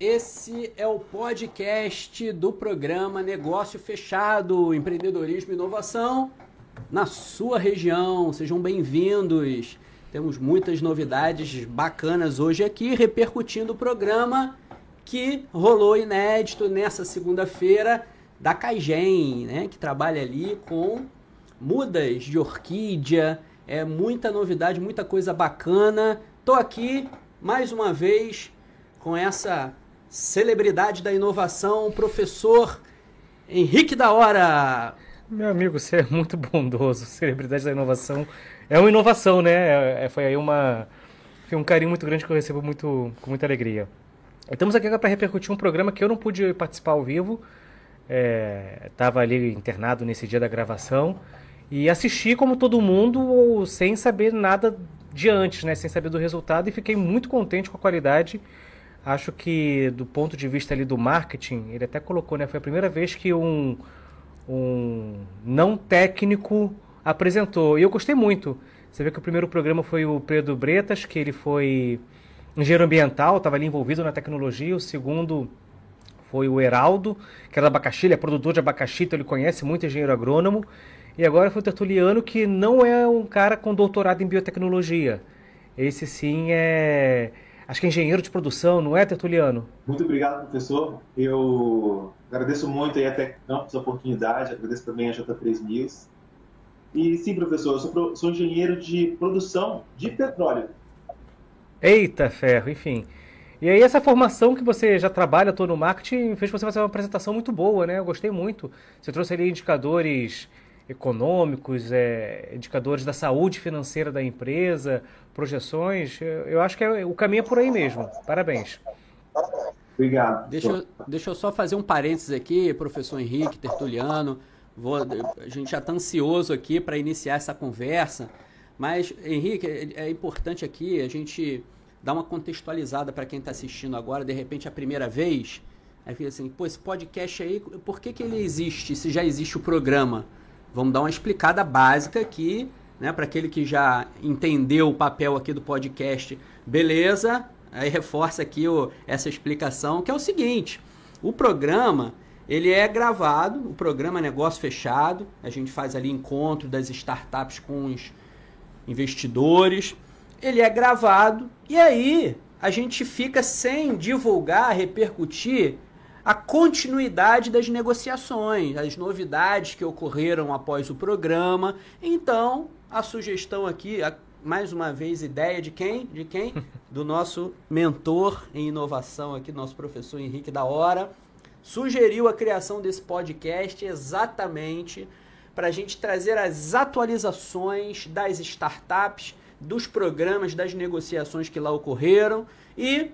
Esse é o podcast do programa Negócio Fechado, Empreendedorismo e Inovação na sua região. Sejam bem-vindos. Temos muitas novidades bacanas hoje aqui, repercutindo o programa que rolou inédito nessa segunda-feira da Caigen, né, que trabalha ali com mudas de orquídea, é muita novidade, muita coisa bacana. Tô aqui mais uma vez com essa celebridade da inovação, professor Henrique da Hora. Meu amigo, você é muito bondoso. Celebridade da inovação é uma inovação, né? É, é, foi aí uma foi um carinho muito grande que eu recebo muito com muita alegria. Estamos aqui para repercutir um programa que eu não pude participar ao vivo. Estava é, ali internado nesse dia da gravação e assisti como todo mundo sem saber nada de antes, né? Sem saber do resultado e fiquei muito contente com a qualidade Acho que do ponto de vista ali do marketing, ele até colocou, né? Foi a primeira vez que um, um não técnico apresentou. E eu gostei muito. Você vê que o primeiro programa foi o Pedro Bretas, que ele foi engenheiro ambiental, estava ali envolvido na tecnologia. O segundo foi o Heraldo, que era abacaxi, ele é produtor de abacaxi, então ele conhece muito engenheiro agrônomo. E agora foi o Tertuliano, que não é um cara com doutorado em biotecnologia. Esse sim é acho que é engenheiro de produção, não é, Tertuliano? Muito obrigado, professor. Eu agradeço muito aí a Teccampus a oportunidade, agradeço também a J3 News. E sim, professor, eu sou, sou engenheiro de produção de petróleo. Eita ferro, enfim. E aí essa formação que você já trabalha todo no marketing fez você fazer uma apresentação muito boa, né? Eu gostei muito. Você trouxe ali indicadores econômicos, é, indicadores da saúde financeira da empresa, projeções. Eu, eu acho que é, o caminho é por aí mesmo. Parabéns. Obrigado. Deixa eu, deixa eu só fazer um parênteses aqui, professor Henrique Tertuliano. Vou, a gente já está ansioso aqui para iniciar essa conversa. Mas, Henrique, é, é importante aqui a gente dar uma contextualizada para quem está assistindo agora, de repente, a primeira vez. Aí fica assim, pô, esse podcast aí, por que, que ele existe se já existe o programa? Vamos dar uma explicada básica aqui, né, para aquele que já entendeu o papel aqui do podcast. Beleza? Aí reforça aqui o, essa explicação, que é o seguinte: o programa ele é gravado, o programa Negócio Fechado. A gente faz ali encontro das startups com os investidores. Ele é gravado e aí a gente fica sem divulgar, repercutir a continuidade das negociações, as novidades que ocorreram após o programa. Então, a sugestão aqui, a, mais uma vez, ideia de quem? De quem? Do nosso mentor em inovação aqui, nosso professor Henrique da Hora, sugeriu a criação desse podcast exatamente para a gente trazer as atualizações das startups, dos programas, das negociações que lá ocorreram e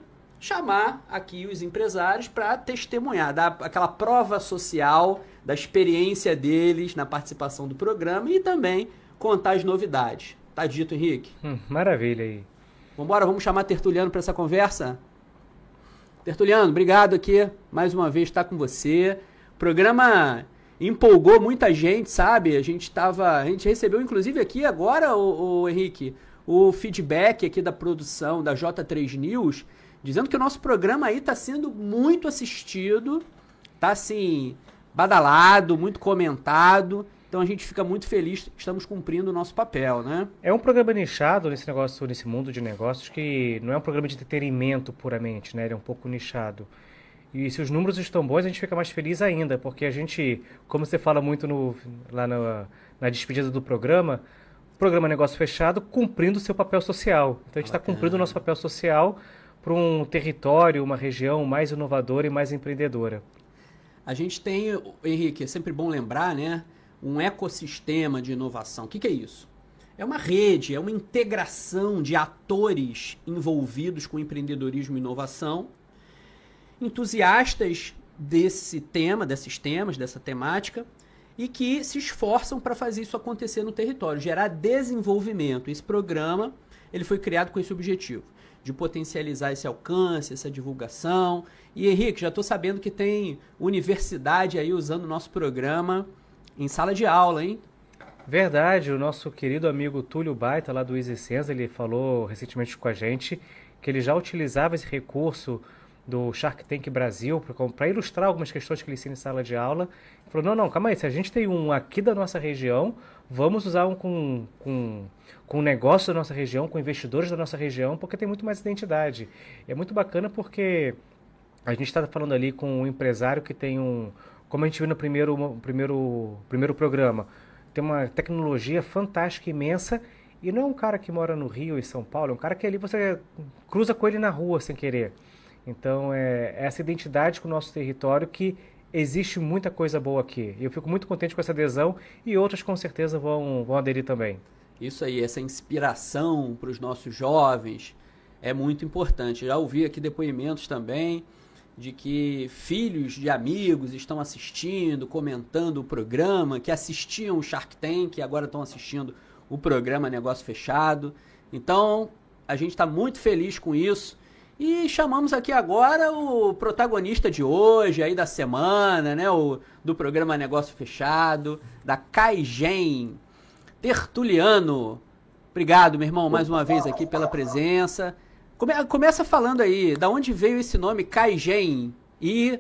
chamar aqui os empresários para testemunhar, dar aquela prova social da experiência deles na participação do programa e também contar as novidades. Tá dito, Henrique? Hum, maravilha aí. Vambora, vamos chamar Tertuliano para essa conversa? Tertuliano, obrigado aqui mais uma vez estar com você. O programa empolgou muita gente, sabe? A gente tava, a gente recebeu inclusive aqui agora o, o Henrique, o feedback aqui da produção da J3 News dizendo que o nosso programa aí está sendo muito assistido, tá assim, badalado, muito comentado. Então a gente fica muito feliz, estamos cumprindo o nosso papel, né? É um programa nichado nesse negócio, nesse mundo de negócios que não é um programa de entretenimento puramente, né? Ele é um pouco nichado. E se os números estão bons, a gente fica mais feliz ainda, porque a gente, como você fala muito no, lá na, na despedida do programa, programa Negócio Fechado cumprindo o seu papel social. Então a gente está cumprindo o nosso papel social para um território, uma região mais inovadora e mais empreendedora? A gente tem, Henrique, é sempre bom lembrar, né? Um ecossistema de inovação. O que, que é isso? É uma rede, é uma integração de atores envolvidos com empreendedorismo e inovação, entusiastas desse tema, desses temas, dessa temática, e que se esforçam para fazer isso acontecer no território, gerar desenvolvimento. Esse programa ele foi criado com esse objetivo de potencializar esse alcance, essa divulgação. E Henrique, já estou sabendo que tem universidade aí usando o nosso programa em sala de aula, hein? Verdade, o nosso querido amigo Túlio Baita, lá do EasySense, ele falou recentemente com a gente que ele já utilizava esse recurso do Shark Tank Brasil, para ilustrar algumas questões que ele ensina em sala de aula. Ele falou, não, não, calma aí, se a gente tem um aqui da nossa região, vamos usar um com, com, com negócio da nossa região, com investidores da nossa região, porque tem muito mais identidade. E é muito bacana porque a gente está falando ali com um empresário que tem um, como a gente viu no primeiro, primeiro, primeiro programa, tem uma tecnologia fantástica, imensa, e não é um cara que mora no Rio e São Paulo, é um cara que ali você cruza com ele na rua sem querer. Então é essa identidade com o nosso território que existe muita coisa boa aqui. Eu fico muito contente com essa adesão e outras com certeza vão, vão aderir também. Isso aí, essa inspiração para os nossos jovens é muito importante. Já ouvi aqui depoimentos também de que filhos de amigos estão assistindo, comentando o programa, que assistiam o Shark Tank e agora estão assistindo o programa Negócio Fechado. Então, a gente está muito feliz com isso. E chamamos aqui agora o protagonista de hoje, aí da semana, né? O, do programa Negócio Fechado, da Caigen, Tertuliano. Obrigado, meu irmão, mais uma vez aqui pela presença. Come, começa falando aí, da onde veio esse nome Caigen e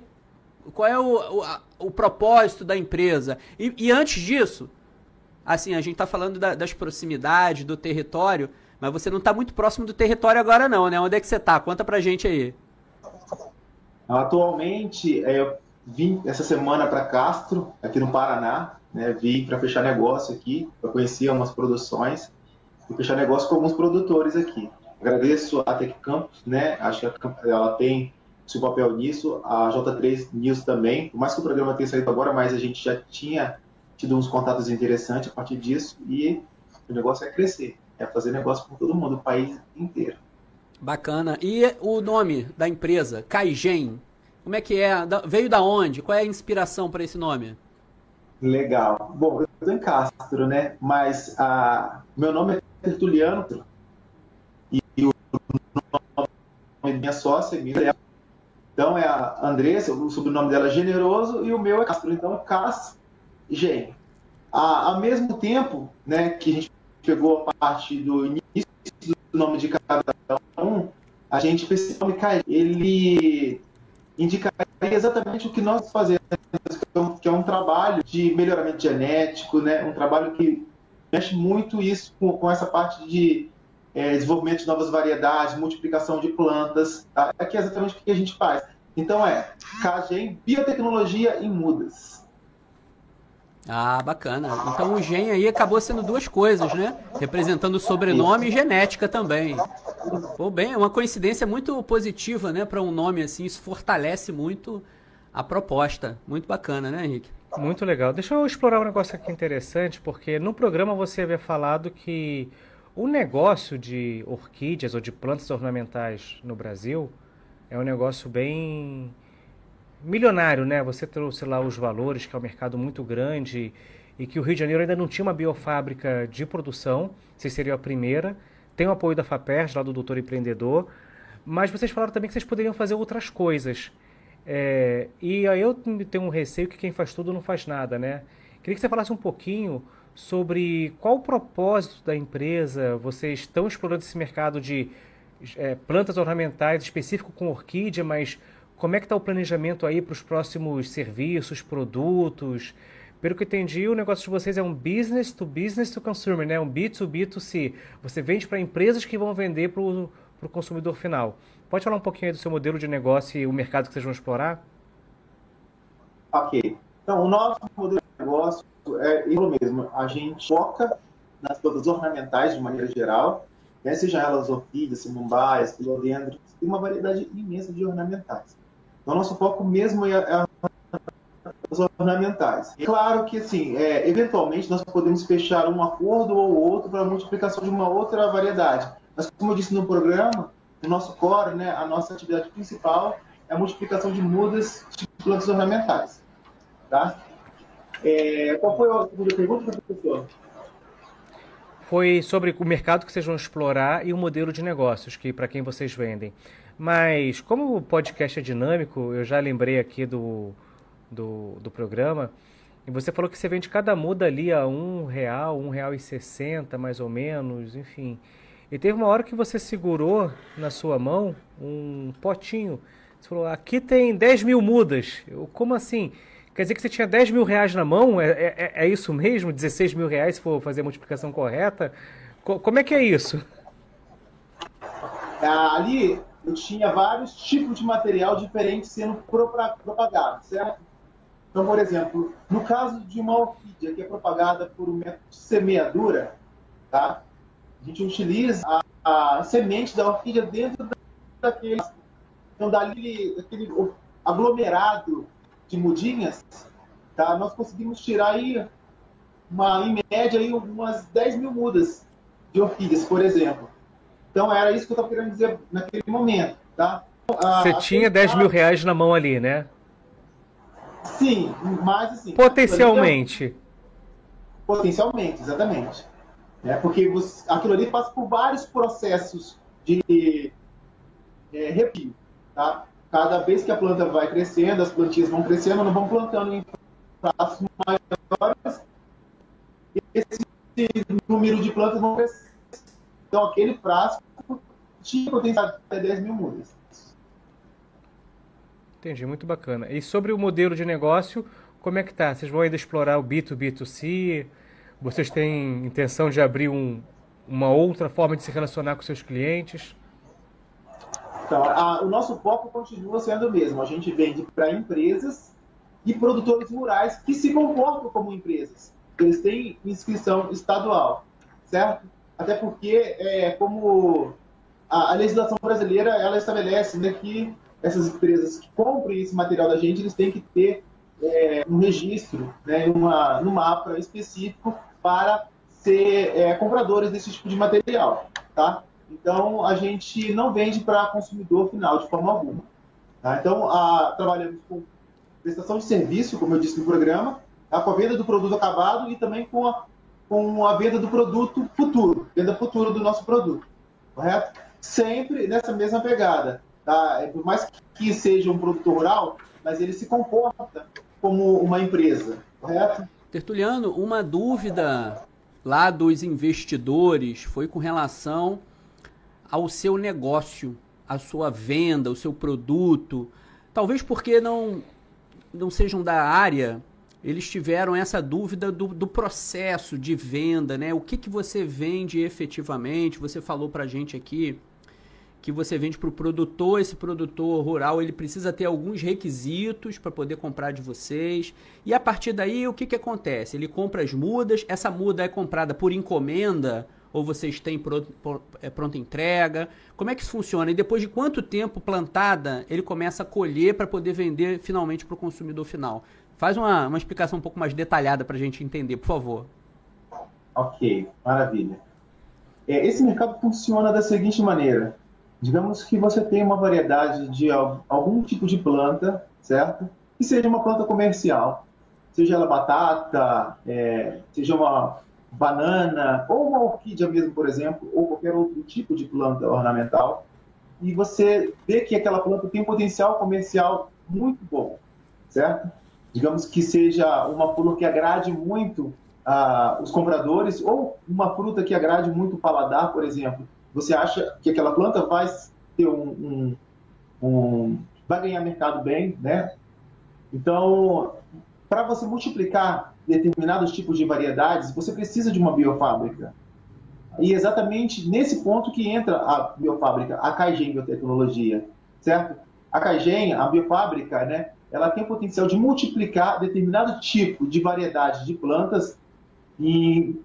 qual é o, o, a, o propósito da empresa. E, e, antes disso, assim, a gente está falando da, das proximidades, do território, mas você não está muito próximo do território agora não, né? Onde é que você está? Conta pra gente aí. Atualmente, é, eu vim essa semana para Castro, aqui no Paraná, né? Vim para fechar negócio aqui, para conhecer umas produções e fechar negócio com alguns produtores aqui. Agradeço a Tech Campus, né? Acho que ela tem seu papel nisso, a J3 News também, por mais que o programa tenha saído agora, mas a gente já tinha tido uns contatos interessantes a partir disso e o negócio é crescer, é fazer negócio com todo mundo, o país inteiro. Bacana. E o nome da empresa, Caigen, como é que é? Veio da onde? Qual é a inspiração para esse nome? Legal. Bom, eu estou em Castro, né? Mas a... meu nome é Tertuliano, minha sócia, minha, então é a Andressa, o sobrenome dela é Generoso e o meu é Castro. Então, Castro Gen. A, ao mesmo tempo né, que a gente pegou a parte do início do nome de cada um, a gente esse nome ele indicaria exatamente o que nós fazemos, que é um trabalho de melhoramento genético, né, um trabalho que mexe muito isso com, com essa parte de é, desenvolvimento de novas variedades, multiplicação de plantas. Tá? Aqui é exatamente o que a gente faz. Então é CAGEM, biotecnologia em mudas. Ah, bacana. Então o gen aí acabou sendo duas coisas, né? Representando sobrenome isso. e genética também. Pô, bem, é uma coincidência muito positiva, né, para um nome assim, isso fortalece muito a proposta. Muito bacana, né, Henrique? Muito legal. Deixa eu explorar um negócio aqui interessante, porque no programa você havia falado que o negócio de orquídeas ou de plantas ornamentais no Brasil é um negócio bem milionário, né? Você trouxe lá os valores, que é um mercado muito grande e que o Rio de Janeiro ainda não tinha uma biofábrica de produção, se seria a primeira. Tem o apoio da FAPERS, lá do Doutor Empreendedor, mas vocês falaram também que vocês poderiam fazer outras coisas. É, e aí eu tenho um receio que quem faz tudo não faz nada, né? Queria que você falasse um pouquinho sobre qual o propósito da empresa. Vocês estão explorando esse mercado de é, plantas ornamentais específico com orquídea, mas como é que está o planejamento aí para os próximos serviços, produtos? Pelo que eu entendi, o negócio de vocês é um business to business to consumer, né? um B2B2C. Você vende para empresas que vão vender para o consumidor final. Pode falar um pouquinho aí do seu modelo de negócio e o mercado que vocês vão explorar? Ok. Então, o nosso modelo de negócio é isso mesmo. A gente foca nas plantas ornamentais de maneira geral, né? seja elas orquídeas, sinumbaias, filodendros, tem uma variedade imensa de ornamentais. Então, nosso foco mesmo é, é as ornamentais. É claro que, assim, é, eventualmente nós podemos fechar um acordo ou outro para multiplicação de uma outra variedade. Mas, como eu disse no programa, o nosso core, né, a nossa atividade principal é a multiplicação de mudas de plantas ornamentais. Tá? É, qual foi a segunda pergunta, professor? Foi sobre o mercado que vocês vão explorar e o modelo de negócios que para quem vocês vendem. Mas como o podcast é dinâmico, eu já lembrei aqui do, do, do programa, e você falou que você vende cada muda ali a um real, um real e sessenta, mais ou menos, enfim. E teve uma hora que você segurou na sua mão um potinho Você falou, aqui tem 10 mil mudas. Eu, como assim? Quer dizer que você tinha 10 mil reais na mão? É, é, é isso mesmo? 16 mil reais se for fazer a multiplicação correta? Co como é que é isso? Ah, ali eu tinha vários tipos de material diferentes sendo propagado, certo? Então, por exemplo, no caso de uma orquídea que é propagada por um método de semeadura, tá? a gente utiliza a, a semente da orquídea dentro daquele, então, dali, daquele aglomerado de mudinhas, tá? nós conseguimos tirar aí, uma, em média, aí, umas 10 mil mudas de orquídeas, por exemplo. Então era isso que eu estava querendo dizer naquele momento, tá? Você tinha 10 mil reais na mão ali, né? Sim, mas assim. Potencialmente. Potencialmente, exatamente. É, porque você, aquilo ali passa por vários processos de é, repio, tá? Cada vez que a planta vai crescendo, as plantinhas vão crescendo, não vão plantando em praços maiores, esse número de plantas vão crescer. Então, aquele prazo tinha potencial até 10 mil mudas. Entendi, muito bacana. E sobre o modelo de negócio, como é que tá? Vocês vão ainda explorar o B2B2C? Vocês têm intenção de abrir um, uma outra forma de se relacionar com seus clientes? Então, a, o nosso foco continua sendo o mesmo. A gente vende para empresas e produtores rurais que se comportam como empresas. Eles têm inscrição estadual, certo? Até porque, é, como a, a, legislação brasileira ela estabelece né, que essas empresas que comprem esse material da gente, eles têm que ter é, um registro, né, uma, no mapa específico para ser é, compradores desse tipo de material, tá? Então, a gente não vende para consumidor final de forma alguma. Tá? Então, a, trabalhamos com prestação de serviço, como eu disse no programa, tá? com a venda do produto acabado e também com a, com a venda do produto futuro, venda futura do nosso produto, correto? Sempre nessa mesma pegada. Tá? É, por mais que seja um produtor rural, mas ele se comporta como uma empresa, correto? Tertuliano, uma dúvida lá dos investidores foi com relação ao seu negócio, a sua venda, o seu produto. Talvez porque não, não sejam da área, eles tiveram essa dúvida do, do processo de venda, né? O que, que você vende efetivamente? Você falou para a gente aqui que você vende para o produtor, esse produtor rural ele precisa ter alguns requisitos para poder comprar de vocês. E a partir daí, o que, que acontece? Ele compra as mudas, essa muda é comprada por encomenda ou vocês têm pronto, é, pronta entrega? Como é que isso funciona? E depois de quanto tempo plantada ele começa a colher para poder vender finalmente para o consumidor final? Faz uma, uma explicação um pouco mais detalhada para a gente entender, por favor. Ok, maravilha. É, esse mercado funciona da seguinte maneira Digamos que você tem uma variedade de algum tipo de planta, certo? Que seja uma planta comercial, seja ela batata, é, seja uma banana, ou uma orquídea mesmo, por exemplo, ou qualquer outro tipo de planta ornamental, e você vê que aquela planta tem um potencial comercial muito bom, certo? Digamos que seja uma flor que agrade muito ah, os compradores, ou uma fruta que agrade muito o paladar, por exemplo você acha que aquela planta vai ter um, um, um vai ganhar mercado bem, né? Então, para você multiplicar determinados tipos de variedades, você precisa de uma biofábrica. E exatamente nesse ponto que entra a biofábrica, a Caigen Biotecnologia, certo? A Caigen, a biofábrica, né, ela tem o potencial de multiplicar determinado tipo de variedade de plantas em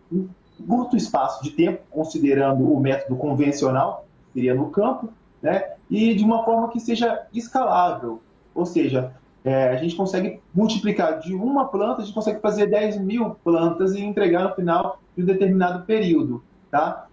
curto espaço de tempo, considerando o método convencional, seria no campo, né? e de uma forma que seja escalável. Ou seja, é, a gente consegue multiplicar de uma planta, a gente consegue fazer 10 mil plantas e entregar no final de um determinado período. Tá?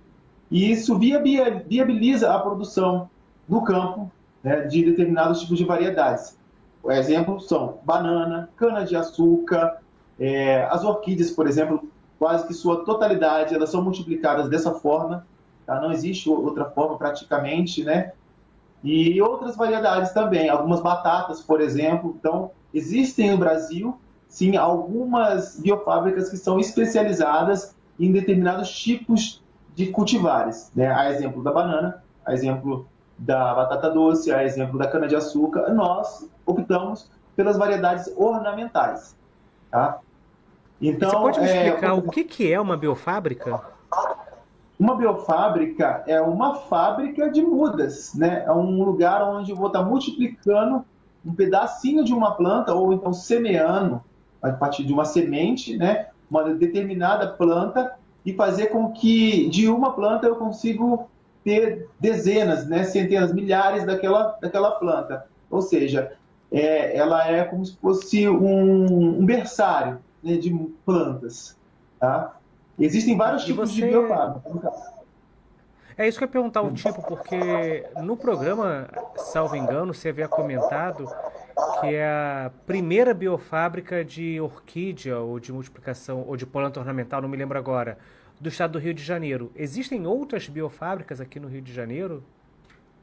E isso viabiliza a produção no campo né, de determinados tipos de variedades. O exemplo são banana, cana-de-açúcar, é, as orquídeas, por exemplo, quase que sua totalidade, elas são multiplicadas dessa forma, tá? não existe outra forma praticamente, né? E outras variedades também, algumas batatas, por exemplo. Então, existem no Brasil, sim, algumas biofábricas que são especializadas em determinados tipos de cultivares, né? A exemplo da banana, a exemplo da batata doce, a exemplo da cana-de-açúcar, nós optamos pelas variedades ornamentais. Tá? Então, Você pode me é, explicar é, o que, que é uma biofábrica? Uma biofábrica é uma fábrica de mudas, né? É um lugar onde eu vou estar multiplicando um pedacinho de uma planta ou então semeando a partir de uma semente, né? Uma determinada planta e fazer com que de uma planta eu consigo ter dezenas, né? Centenas, milhares daquela, daquela planta. Ou seja, é, ela é como se fosse um, um berçário né, de plantas, tá? Existem vários tipos você... de biofábrica. É isso que eu ia perguntar o tipo, porque no programa, salvo engano, você havia comentado que é a primeira biofábrica de orquídea ou de multiplicação ou de planta ornamental, não me lembro agora, do estado do Rio de Janeiro. Existem outras biofábricas aqui no Rio de Janeiro?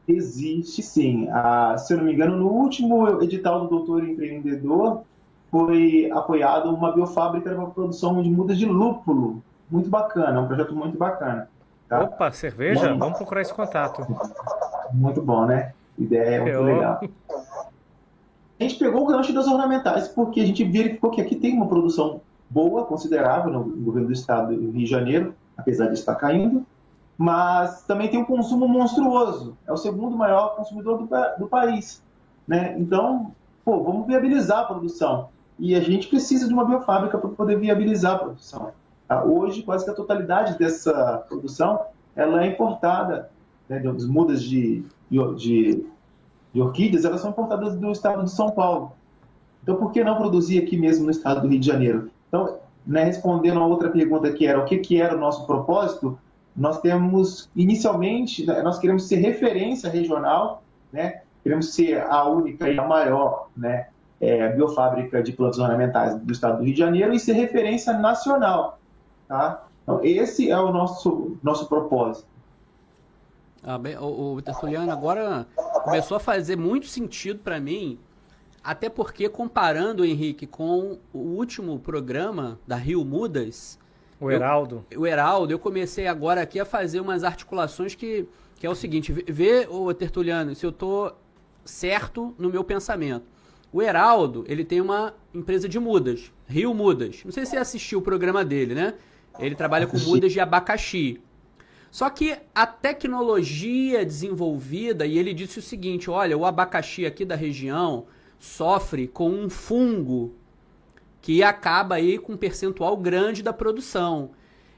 Existe sim. Ah, se eu não me engano, no último edital do Doutor Empreendedor foi apoiado uma biofábrica para produção de mudas de lúpulo muito bacana, é um projeto muito bacana. Tá? Opa, cerveja? Vamos... Vamos procurar esse contato. Muito bom, né? Ideia é muito legal. A gente pegou o gancho das ornamentais porque a gente verificou que aqui tem uma produção boa, considerável no governo do estado do Rio de Janeiro, apesar de estar caindo, mas também tem um consumo monstruoso. É o segundo maior consumidor do, do país. Né? Então, pô, vamos viabilizar a produção. E a gente precisa de uma biofábrica para poder viabilizar a produção. Tá? Hoje, quase que a totalidade dessa produção ela é importada, né, das mudas de, de, de orquídeas, elas são importadas do estado de São Paulo. Então, por que não produzir aqui mesmo no estado do Rio de Janeiro? Então, né, respondendo a outra pergunta que era o que, que era o nosso propósito, nós temos, inicialmente, né, nós queremos ser referência regional, né, queremos ser a única e a maior né, é, biofábrica de plantas ornamentais do estado do Rio de Janeiro e ser referência nacional. Tá? Então, esse é o nosso, nosso propósito. Ah, bem, o, o Tertuliano agora começou a fazer muito sentido para mim, até porque comparando, Henrique, com o último programa da Rio Mudas... O Heraldo. Eu, o Heraldo, eu comecei agora aqui a fazer umas articulações que, que é o seguinte, vê, o Tertuliano, se eu tô certo no meu pensamento. O Heraldo, ele tem uma empresa de mudas, Rio Mudas. Não sei se você assistiu o programa dele, né? Ele trabalha com mudas de abacaxi. Só que a tecnologia desenvolvida, e ele disse o seguinte: olha, o abacaxi aqui da região sofre com um fungo que acaba aí com um percentual grande da produção.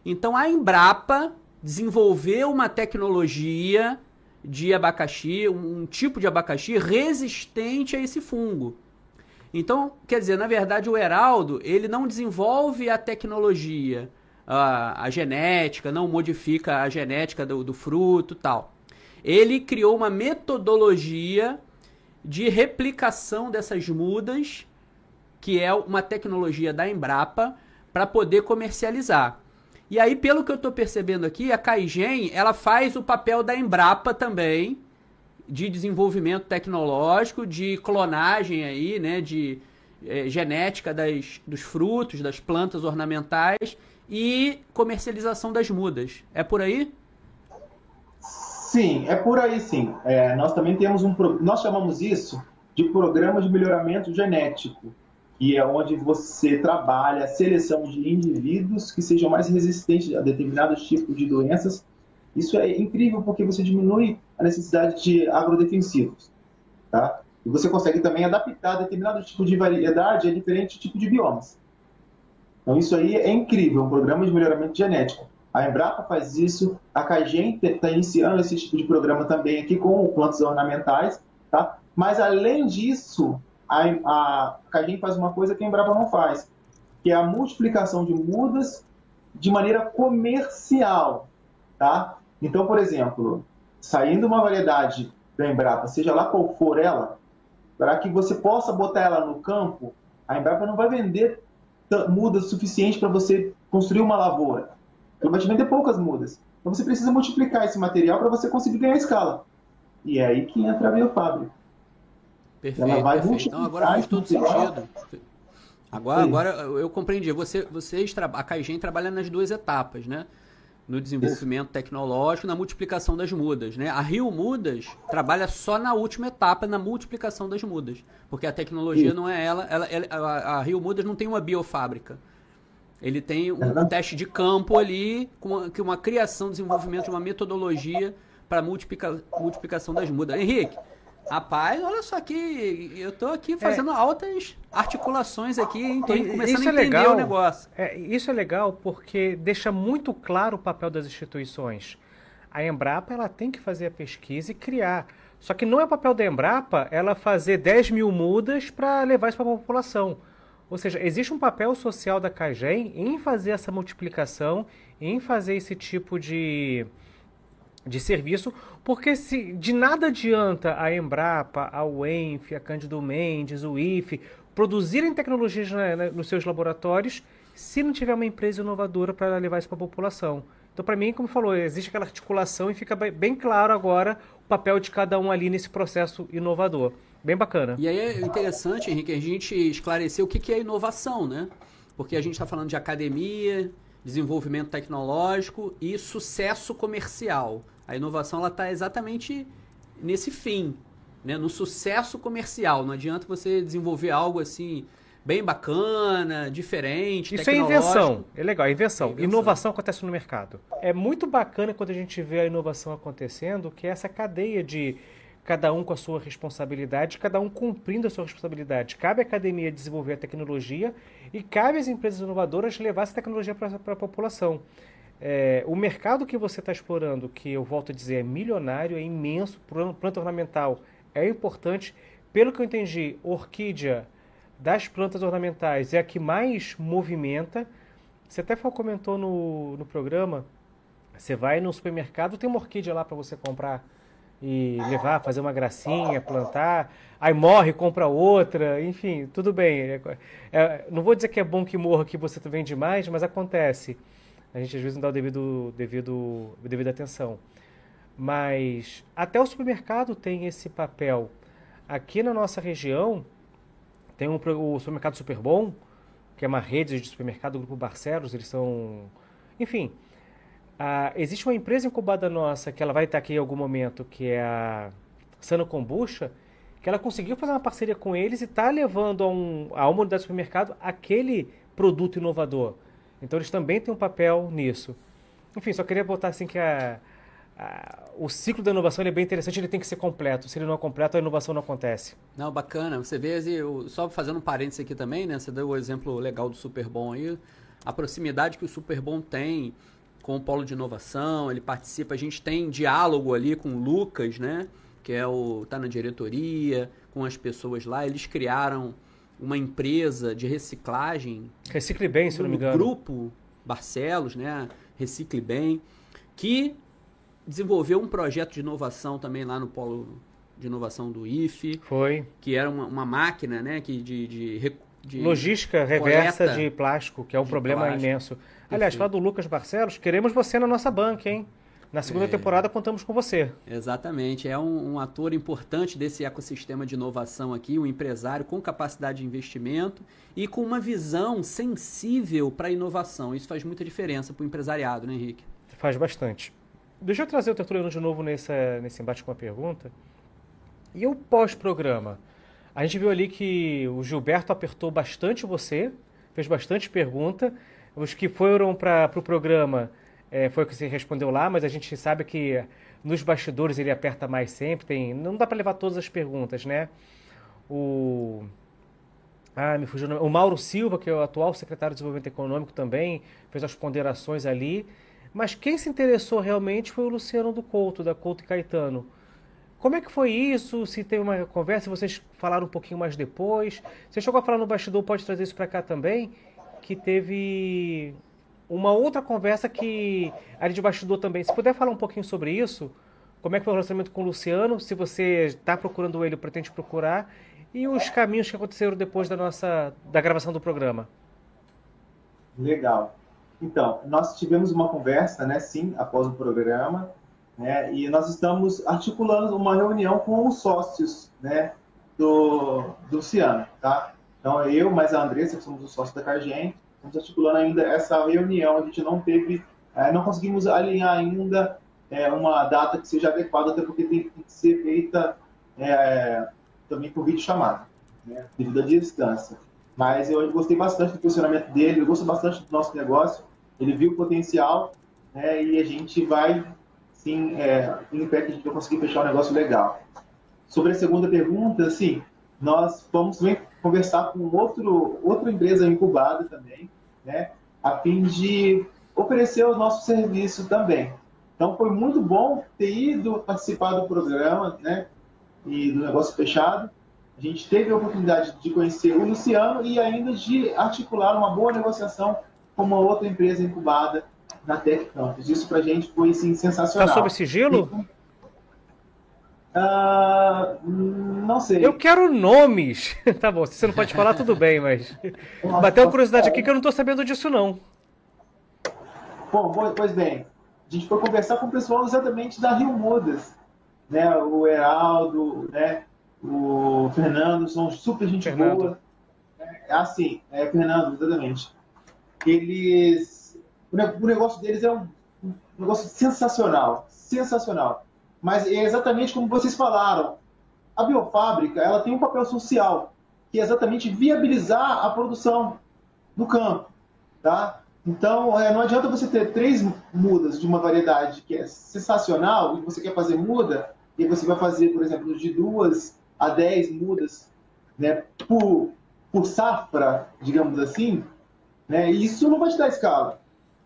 Então a Embrapa desenvolveu uma tecnologia de abacaxi, um, tipo de abacaxi resistente a esse fungo. Então, quer dizer, na verdade, o Heraldo ele não desenvolve a tecnologia, a, a genética, não modifica a genética do, do fruto tal. Ele criou uma metodologia de replicação dessas mudas, que é uma tecnologia da Embrapa, para poder comercializar. E aí, pelo que eu estou percebendo aqui, a Caigen, ela faz o papel da Embrapa também, de desenvolvimento tecnológico, de clonagem aí, né, de é, genética das, dos frutos, das plantas ornamentais, e comercialização das mudas. É por aí? Sim, é por aí sim. É, nós também temos um. Nós chamamos isso de programa de melhoramento genético, que é onde você trabalha a seleção de indivíduos que sejam mais resistentes a determinados tipos de doenças. Isso é incrível porque você diminui a necessidade de agrodefensivos. Tá? E você consegue também adaptar determinado tipo de variedade a diferente tipo de biomas. Então isso aí é incrível, um programa de melhoramento genético. A Embrapa faz isso, a Cagem está iniciando esse tipo de programa também aqui com plantas ornamentais, tá? Mas além disso, a, a faz uma coisa que a Embrapa não faz, que é a multiplicação de mudas de maneira comercial, tá? Então, por exemplo, saindo uma variedade da Embrapa, seja lá qual for ela, para que você possa botar ela no campo, a Embrapa não vai vender mudas suficiente para você construir uma lavoura. Então vai te vender poucas mudas. Então você precisa multiplicar esse material para você conseguir ganhar escala. E é aí que entra a biofábrica. Perfeito, Ela vai perfeito. Então agora faz todo sentido. Agora, agora eu compreendi. Você, vocês, a Caigen trabalha nas duas etapas, né? no desenvolvimento tecnológico, na multiplicação das mudas. Né? A Rio Mudas trabalha só na última etapa, na multiplicação das mudas, porque a tecnologia Isso. não é ela, ela, ela a, a, Rio Mudas não tem uma biofábrica. Ele tem um, teste de campo ali, com uma, uma criação, desenvolvimento de uma metodologia para multiplica, multiplicação das mudas. Henrique, Rapaz, olha só aqui, eu tô aqui é. fazendo é, altas articulações aqui, tô começando isso a é entender é legal, o negócio. É, isso é legal porque deixa muito claro o papel das instituições. A Embrapa ela tem que fazer a pesquisa e criar. Só que não é papel da Embrapa ela fazer 10 mil mudas para levar isso para a população. Ou seja, existe um papel social da CAGEM em fazer essa multiplicação, em fazer esse tipo de, de serviço, porque se de nada adianta a Embrapa, a UENF, a Cândido Mendes, o IFE produzirem tecnologias né, nos seus laboratórios se não tiver uma empresa inovadora para levar isso para a população. Então, para mim, como falou, existe aquela articulação e fica bem claro agora o papel de cada um ali nesse processo inovador. Bem bacana. E aí é interessante, Henrique, a gente esclarecer o que é inovação, né? Porque a gente está falando de academia, desenvolvimento tecnológico e sucesso comercial. A inovação está exatamente nesse fim, né? no sucesso comercial. Não adianta você desenvolver algo assim bem bacana, diferente. Isso é invenção. É legal, é invenção. é invenção. Inovação acontece no mercado. É muito bacana quando a gente vê a inovação acontecendo, que é essa cadeia de cada um com a sua responsabilidade, cada um cumprindo a sua responsabilidade. Cabe à academia desenvolver a tecnologia e cabe às empresas inovadoras levar essa tecnologia para a população. É, o mercado que você está explorando, que eu volto a dizer é milionário, é imenso, planta ornamental é importante. Pelo que eu entendi, orquídea das plantas ornamentais é a que mais movimenta. Você até comentou no, no programa, você vai no supermercado, tem uma orquídea lá para você comprar e levar, fazer uma gracinha, plantar, aí morre, compra outra, enfim, tudo bem. É, é, não vou dizer que é bom que morra que você vende mais, mas acontece. A gente às vezes não dá o devido, devido, devida atenção. Mas até o supermercado tem esse papel. Aqui na nossa região tem um, o supermercado Super Bom, que é uma rede de supermercado do Grupo Barcelos, eles são... Enfim, existe uma empresa incubada nossa, que ela vai estar aqui em algum momento, que é a Sano Kombucha, que ela conseguiu fazer uma parceria com eles e está levando a, um, a uma unidade de supermercado aquele produto inovador. Então eles também têm um papel nisso. Enfim, só queria botar assim que a, a, o ciclo da inovação é bem interessante, ele tem que ser completo. Se ele não é completo, a inovação não acontece. Não, bacana. Você vê, só fazendo um parênteses aqui também, né? Você deu o exemplo legal do Superbom aí. A proximidade que o Superbom tem com o polo de inovação, ele participa, a gente tem diálogo ali com o Lucas, né? Que é o tá na diretoria, com as pessoas lá, eles criaram uma empresa de reciclagem. Recicle Bem, se não me engano. Grupo Barcelos, né? Recicle Bem, que desenvolveu um projeto de inovação também lá no polo de inovação do IFE. Foi. Que era uma, uma máquina, né? Que de, de, de Logística reversa de plástico, que é um problema plástico. imenso. Aliás, falar do Lucas Barcelos, queremos você na nossa banca, hein? Na segunda é, temporada contamos com você. Exatamente. É um, um, ator importante desse ecossistema de inovação aqui, um empresário com capacidade de investimento e com uma visão sensível para a inovação. Isso faz muita diferença para o empresariado, né, Henrique? Faz bastante. Deixa eu trazer o Tertuliano de novo nessa, nesse embate com uma pergunta. E o pós-programa? A gente viu ali que o Gilberto apertou bastante você, fez bastante pergunta. Os que foram para o pro programa é, foi o que você respondeu lá, mas a gente sabe que nos bastidores ele aperta mais sempre. Tem, não dá para levar todas as perguntas, né? O ah, me fugiu o, o Mauro Silva, que é o atual secretário de Desenvolvimento Econômico também, fez as ponderações ali. Mas quem se interessou realmente foi o Luciano do Couto, da Couto e Caetano. Como é que foi isso? Se teve uma conversa, vocês falaram um pouquinho mais depois. Você chegou a falar no bastidor, pode trazer isso para cá também, que teve uma outra conversa que a de bastidor também. Se puder falar um pouquinho sobre isso, como é que foi o relacionamento com o Luciano, se você está procurando ele, pretende procurar, e os caminhos que aconteceram depois da nossa da gravação do programa. Legal. Então, nós tivemos uma conversa, né, sim, após o programa, né, e nós estamos articulando uma reunião com os sócios, né, do, do Luciano, tá? Então, eu mais a Andressa, que somos os sócios da Cargem, estamos articulando ainda essa reunião. A gente não teve É, não conseguimos alinhar ainda é, uma data que seja adequada, até porque tem, tem que ser feita é, também por vídeo chamada, né, devido à distância. Mas eu gostei bastante do posicionamento dele, eu gosto bastante do nosso negócio, ele viu o potencial né, e a gente vai, sim, é, em pé que a gente vai conseguir fechar um negócio legal. Sobre a segunda pergunta, sim, nós vamos conversar com outro, outra empresa incubada também, né, a fim de oferecer o nosso serviço também. Então foi muito bom ter ido participar do programa, né, e do negócio fechado. A gente teve a oportunidade de conhecer o Luciano e ainda de articular uma boa negociação com uma outra empresa incubada na Tech Campus. Isso para a gente foi sim, sensacional. Está sob sigilo? Uh, não sei. Eu quero nomes. tá bom, se você não pode falar, tudo bem, mas. Bateu uma curiosidade aqui que eu não estou sabendo disso, não. Bom, pois bem, a gente foi conversar com o pessoal exatamente da Rio Mudas. Né? O Heraldo, né? o Fernando, são super gente Fernando. boa. É assim, é Fernando, exatamente. Eles. O negócio deles é um negócio sensacional. Sensacional mas é exatamente como vocês falaram. A biofábrica ela tem um papel social, que é exatamente viabilizar a produção no campo. Tá? Então, é, não adianta você ter três mudas de uma variedade que é sensacional e você quer fazer muda, e você vai fazer, por exemplo, de duas a dez mudas né, por, por safra, digamos assim, né, e isso não vai te dar escala.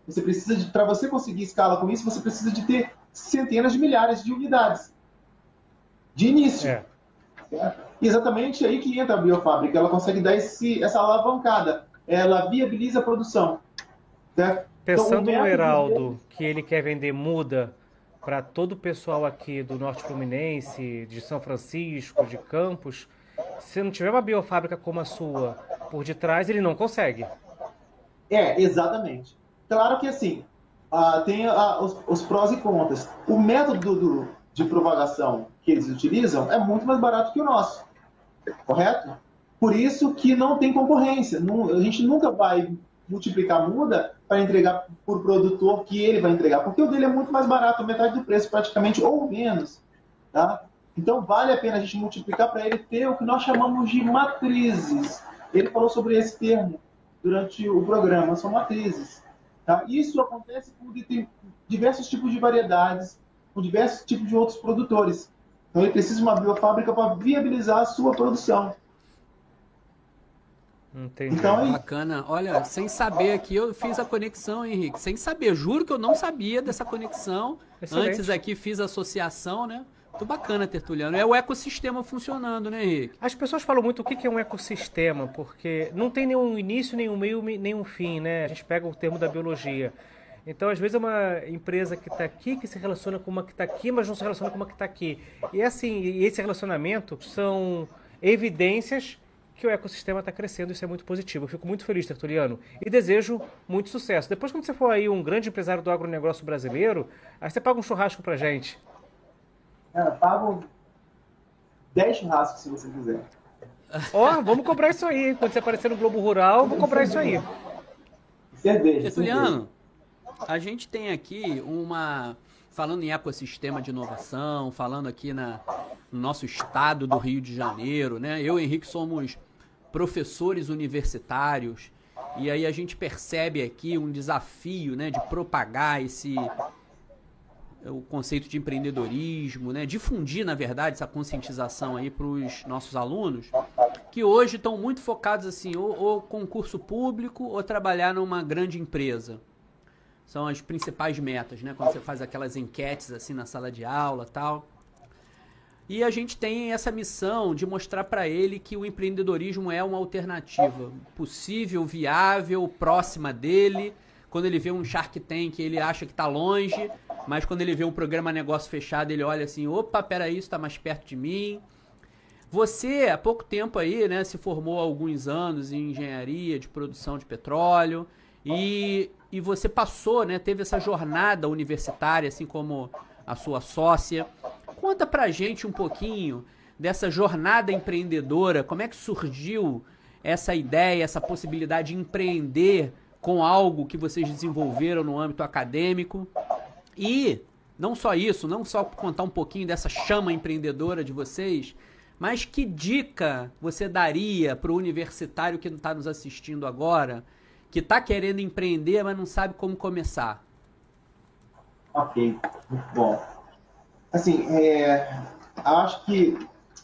Você precisa de, para você conseguir escala com isso, você precisa de ter centenas de milhares de unidades de início. É. Exatamente aí que entra a biofábrica. Ela consegue dar esse, essa alavancada. Ela viabiliza a produção. Certo? Pensando então, no Heraldo, que ele quer vender muda para todo o pessoal aqui do Norte Fluminense, de São Francisco, de Campos, se não tiver uma biofábrica como a sua por detrás, ele não consegue. É, exatamente. Claro que assim, ah, tem ah, os, os, prós e contras. O método do, de propagação que eles utilizam é muito mais barato que o nosso, correto? Por isso que não tem concorrência. Não, a gente nunca vai multiplicar muda para entregar por produtor que ele vai entregar, porque o dele é muito mais barato, metade do preço praticamente ou menos, tá? Então vale a pena a gente multiplicar para ele ter o que nós chamamos de matrizes. Ele falou sobre esse termo durante o programa, são matrizes. Tá? Isso acontece com diversos tipos de variedades, com diversos tipos de outros produtores. Então ele precisa de uma biofábrica para viabilizar a sua produção. Entendi. Então, é Bacana. Olha, sem saber aqui, eu fiz a conexão, Henrique. Sem saber, juro que eu não sabia dessa conexão. Excelente. Antes aqui fiz a associação, né? Muito bacana, Tertuliano. É o ecossistema funcionando, né, Henrique? As pessoas falam muito o que é um ecossistema, porque não tem nenhum início, nenhum meio, nenhum fim, né? A gente pega o termo da biologia. Então, às vezes, é uma empresa que está aqui que se relaciona com uma que está aqui, mas não se relaciona com uma que está aqui. E assim, esse relacionamento são evidências que o ecossistema está crescendo, isso é muito positivo. Eu fico muito feliz, Tertuliano, e desejo muito sucesso. Depois, quando você for aí um grande empresário do agronegócio brasileiro, aí você paga um churrasco pra gente. Cara, pago 10 churrascos se você quiser. Ó, oh, vamos comprar isso aí. Quando você aparecer no Globo Rural, vou comprar isso aí. Cerveja. Juliano, a gente tem aqui uma. Falando em ecossistema de inovação, falando aqui na, no nosso estado do Rio de Janeiro, né? Eu e Henrique somos professores universitários e aí a gente percebe aqui um desafio, né, de propagar esse o conceito de empreendedorismo, né? difundir, na verdade, essa conscientização aí para os nossos alunos, que hoje estão muito focados assim, ou, ou, concurso público ou trabalhar numa grande empresa. São as principais metas, né? Quando você faz aquelas enquetes assim na sala de aula tal. E a gente tem essa missão de mostrar para ele que o empreendedorismo é uma alternativa possível, viável, próxima dele. Quando ele vê um Shark Tank, ele acha que está longe, mas quando ele vê um programa negócio fechado, ele olha assim: opa, peraí, isso está mais perto de mim. Você, há pouco tempo aí, né, se formou há alguns anos em engenharia de produção de petróleo e, e você passou, né, teve essa jornada universitária, assim como a sua sócia. Conta pra gente um pouquinho dessa jornada empreendedora, como é que surgiu essa ideia, essa possibilidade de empreender com algo que vocês desenvolveram no âmbito acadêmico. E não só isso, não só contar um pouquinho dessa chama empreendedora de vocês, mas que dica você daria para o universitário que está nos assistindo agora, que está querendo empreender, mas não sabe como começar? Ok, muito bom. Assim, é, acho que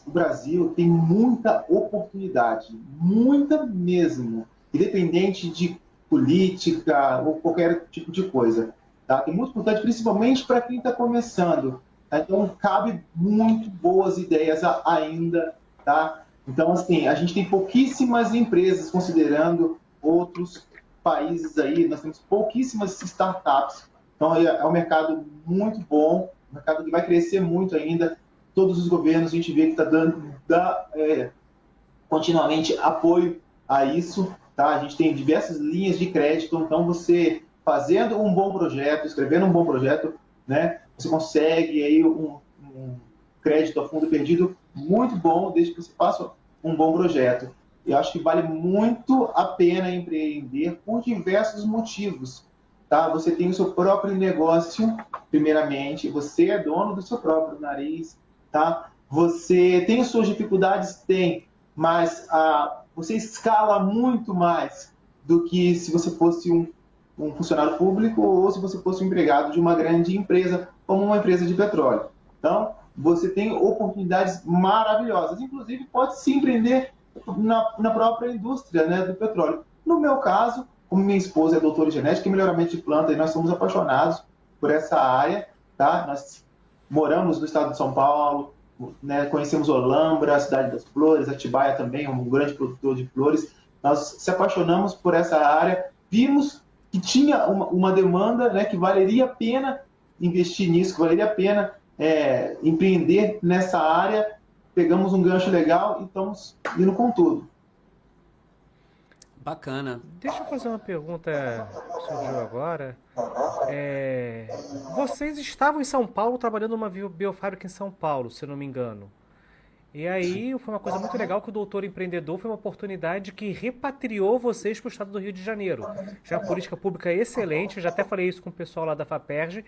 o Brasil tem muita oportunidade, muita mesmo, independente de política ou qualquer tipo de coisa. Tá? É muito importante, principalmente para quem está começando. Tá? Então, cabe muito boas ideias ainda. Tá? Então, assim, a gente tem pouquíssimas empresas, considerando outros países aí, nós temos pouquíssimas startups. Então, é, é um mercado muito bom, um mercado que vai crescer muito ainda. Todos os governos, a gente vê que está dando dá, é, continuamente apoio a isso. Tá? A gente tem diversas linhas de crédito, então você fazendo um bom projeto, escrevendo um bom projeto, né, você consegue aí um, um crédito a fundo perdido muito bom desde que você faça um bom projeto. Eu acho que vale muito a pena empreender por diversos motivos. Tá? Você tem o seu próprio negócio, primeiramente, você é dono do seu próprio nariz, tá? Você tem suas dificuldades, tem, mas ah, você escala muito mais do que se você fosse um, um funcionário público ou se você fosse um empregado de uma grande empresa, como uma empresa de petróleo. Então, você tem oportunidades maravilhosas. Inclusive, pode se empreender na, na própria indústria né, do petróleo. No meu caso, como minha esposa é doutora em genética e melhoramento de planta, e nós somos apaixonados por essa área, tá? Nós moramos no estado de São Paulo, né, conhecemos Olambra, a cidade das flores, Atibaia também, um grande produtor de flores. Nós se apaixonamos por essa área, vimos que tinha uma, uma demanda, né, que valeria a pena investir nisso, que valeria a pena é, empreender nessa área. Pegamos um gancho legal e estamos indo com tudo. Bacana. Deixa eu fazer uma pergunta que surgiu agora. É, vocês estavam em São Paulo trabalhando numa biofábrica em São Paulo, se eu não me engano. E aí foi uma coisa muito legal que o Doutor Empreendedor foi uma oportunidade que repatriou vocês para o estado do Rio de Janeiro. Já a política pública é excelente, eu já até falei isso com o pessoal lá da FAPERJ,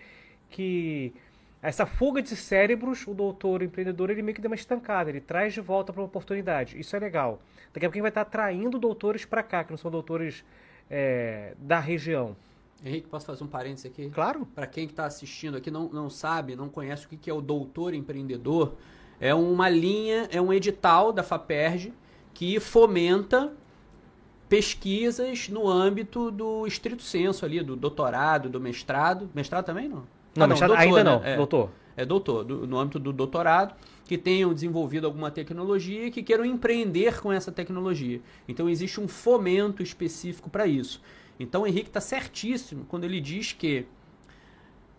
que essa fuga de cérebros, o doutor empreendedor, ele meio que deu uma estancada, ele traz de volta para uma oportunidade. Isso é legal. Daqui a pouco vai estar atraindo doutores para cá, que não são doutores é, da região. Henrique, posso fazer um parênteses aqui? Claro. Para quem está assistindo aqui não, não sabe, não conhece o que é o doutor empreendedor, é uma linha, é um edital da FAPERJ que fomenta pesquisas no âmbito do estrito senso ali, do doutorado, do mestrado. Mestrado também não? Não, ah, não doutor, ainda né? não, é, doutor. É doutor, do, no âmbito do doutorado, que tenham desenvolvido alguma tecnologia e que queiram empreender com essa tecnologia. Então existe um fomento específico para isso. Então o Henrique está certíssimo quando ele diz que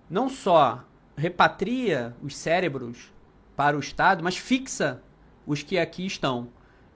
não só repatria os cérebros para o Estado, mas fixa os que aqui estão.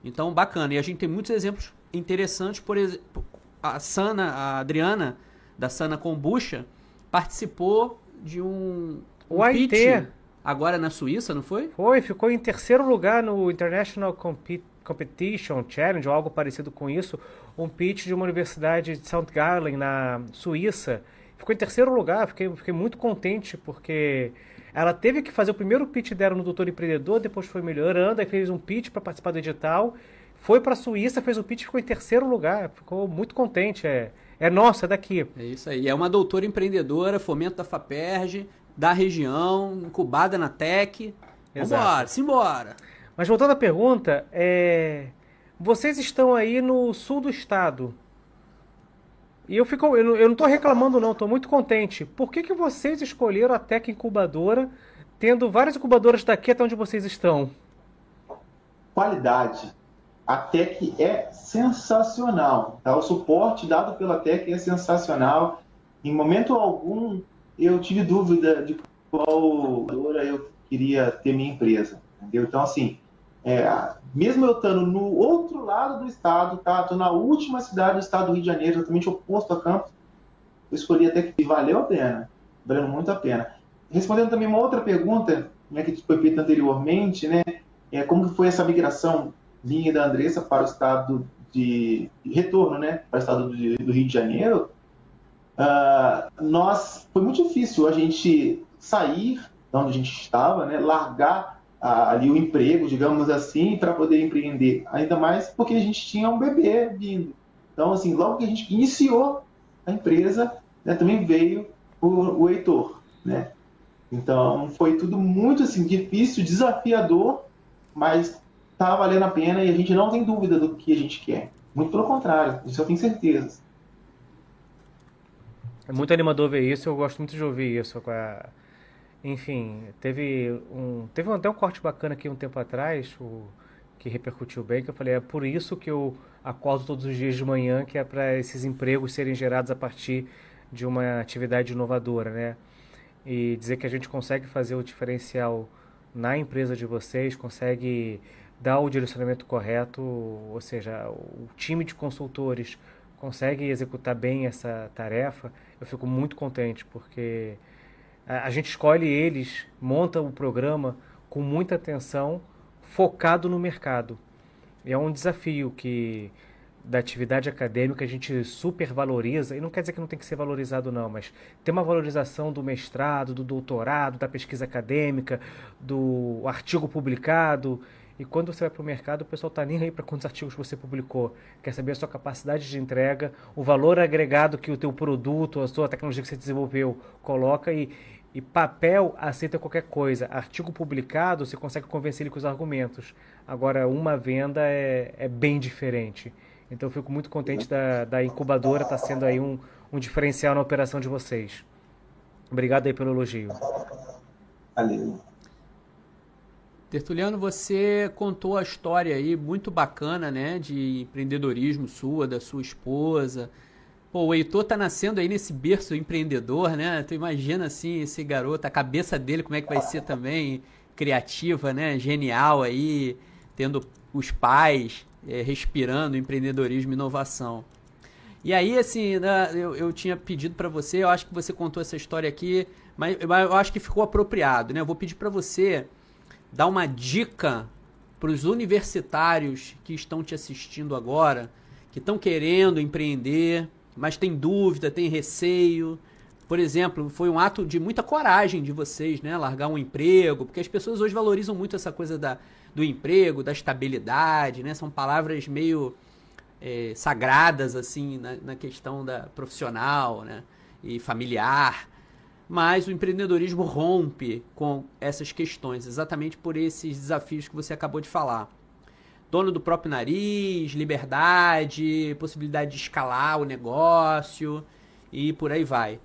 Então, bacana. E a gente tem muitos exemplos interessantes, por exemplo, a Sana, a Adriana, da Sana Kombucha, participou de um, um o pitch agora na Suíça, não foi? Foi, ficou em terceiro lugar no International Compet Competition Challenge ou algo parecido com isso, um pitch de uma universidade de St. Gallen na Suíça. Ficou em terceiro lugar, fiquei, fiquei muito contente porque ela teve que fazer o primeiro pitch dela no Doutor Empreendedor, depois foi melhorando, aí fez um pitch para participar do edital, foi para a Suíça, fez o pitch, ficou em terceiro lugar, ficou muito contente. É, é nossa, é daqui. É isso aí. É uma doutora empreendedora, fomento da FAPERJ, da região, incubada na Tech. Exato. Vambora, simbora. Mas voltando à pergunta, é... vocês estão aí no sul do estado. E eu fico, eu não estou reclamando não, estou muito contente. Por que, que vocês escolheram a Tech Incubadora, tendo várias incubadoras daqui até onde vocês estão? Qualidade a Tech é sensacional. Tá? O suporte dado pela Tech é sensacional. Em momento algum eu tive dúvida de qual eu queria ter minha empresa. Entendeu? Então, assim, é, mesmo eu estando no outro lado do estado, tá? Na última cidade do estado do Rio de Janeiro, exatamente oposto a Campos, eu escolhi até que valeu a pena, valeu muito a pena. Respondendo também uma outra pergunta né, que foi feita anteriormente, né? É, como que foi essa migração vinha da Andressa para o estado de, retorno, né, para o estado do, do Rio de Janeiro, uh, nós foi muito difícil a gente sair de onde a gente estava, né, largar uh, ali o emprego, digamos assim, para poder empreender. Ainda mais porque a gente tinha um bebê vindo. Então, assim, logo que a gente iniciou a empresa, né, também veio o, o Heitor, né? Então, foi tudo muito assim difícil, desafiador, mas está valendo a pena e a gente não tem dúvida do que a gente quer. Muito pelo contrário, isso eu tenho certeza. É muito animador ver isso, eu gosto muito de ouvir isso. Enfim, teve um teve até um corte bacana aqui um tempo atrás, o, que repercutiu bem, que eu falei, é por isso que eu acordo todos os dias de manhã, que é para esses empregos serem gerados a partir de uma atividade inovadora, né? E dizer que a gente consegue fazer o diferencial na empresa de vocês, consegue dar o direcionamento correto, ou seja, o time de consultores consegue executar bem essa tarefa, eu fico muito contente, porque a, gente escolhe eles, monta o programa com muita atenção, focado no mercado. E é um desafio que da atividade acadêmica a gente supervaloriza, e não quer dizer que não tem que ser valorizado não, mas tem uma valorização do mestrado, do doutorado, da pesquisa acadêmica, do artigo publicado, e quando você vai para o mercado, o pessoal está nem aí para quantos artigos você publicou. Quer saber a sua capacidade de entrega, o valor agregado que o teu produto, a sua tecnologia que você desenvolveu coloca e, e papel aceita qualquer coisa. Artigo publicado, você consegue convencer ele com os argumentos. Agora, uma venda é, é bem diferente. Então, eu fico muito contente da, da incubadora estar tá sendo aí um, um diferencial na operação de vocês. Obrigado aí pelo elogio. Valeu. Tertuliano, você contou a história aí muito bacana, né, de empreendedorismo sua, da sua esposa. Pô, o Heitor tá nascendo aí nesse berço empreendedor, né? Tu imagina assim, esse garoto, a cabeça dele como é que vai ser também criativa, né? Genial aí, tendo os pais é, respirando empreendedorismo e inovação. E aí, assim, né, eu, eu tinha pedido para você, eu acho que você contou essa história aqui, mas eu acho que ficou apropriado, né? Eu vou pedir para você dar uma dica para os universitários que estão te assistindo agora, que estão querendo empreender, mas tem dúvida, tem receio. Por exemplo, foi um ato de muita coragem de vocês, né? Largar um emprego, porque as pessoas hoje valorizam muito essa coisa da, do emprego, da estabilidade, né? São palavras meio é, sagradas, assim, na, na questão da profissional, né? E familiar mas o empreendedorismo rompe com essas questões, exatamente por esses desafios que você acabou de falar. Dono do próprio nariz, liberdade, possibilidade de escalar o negócio e por aí vai.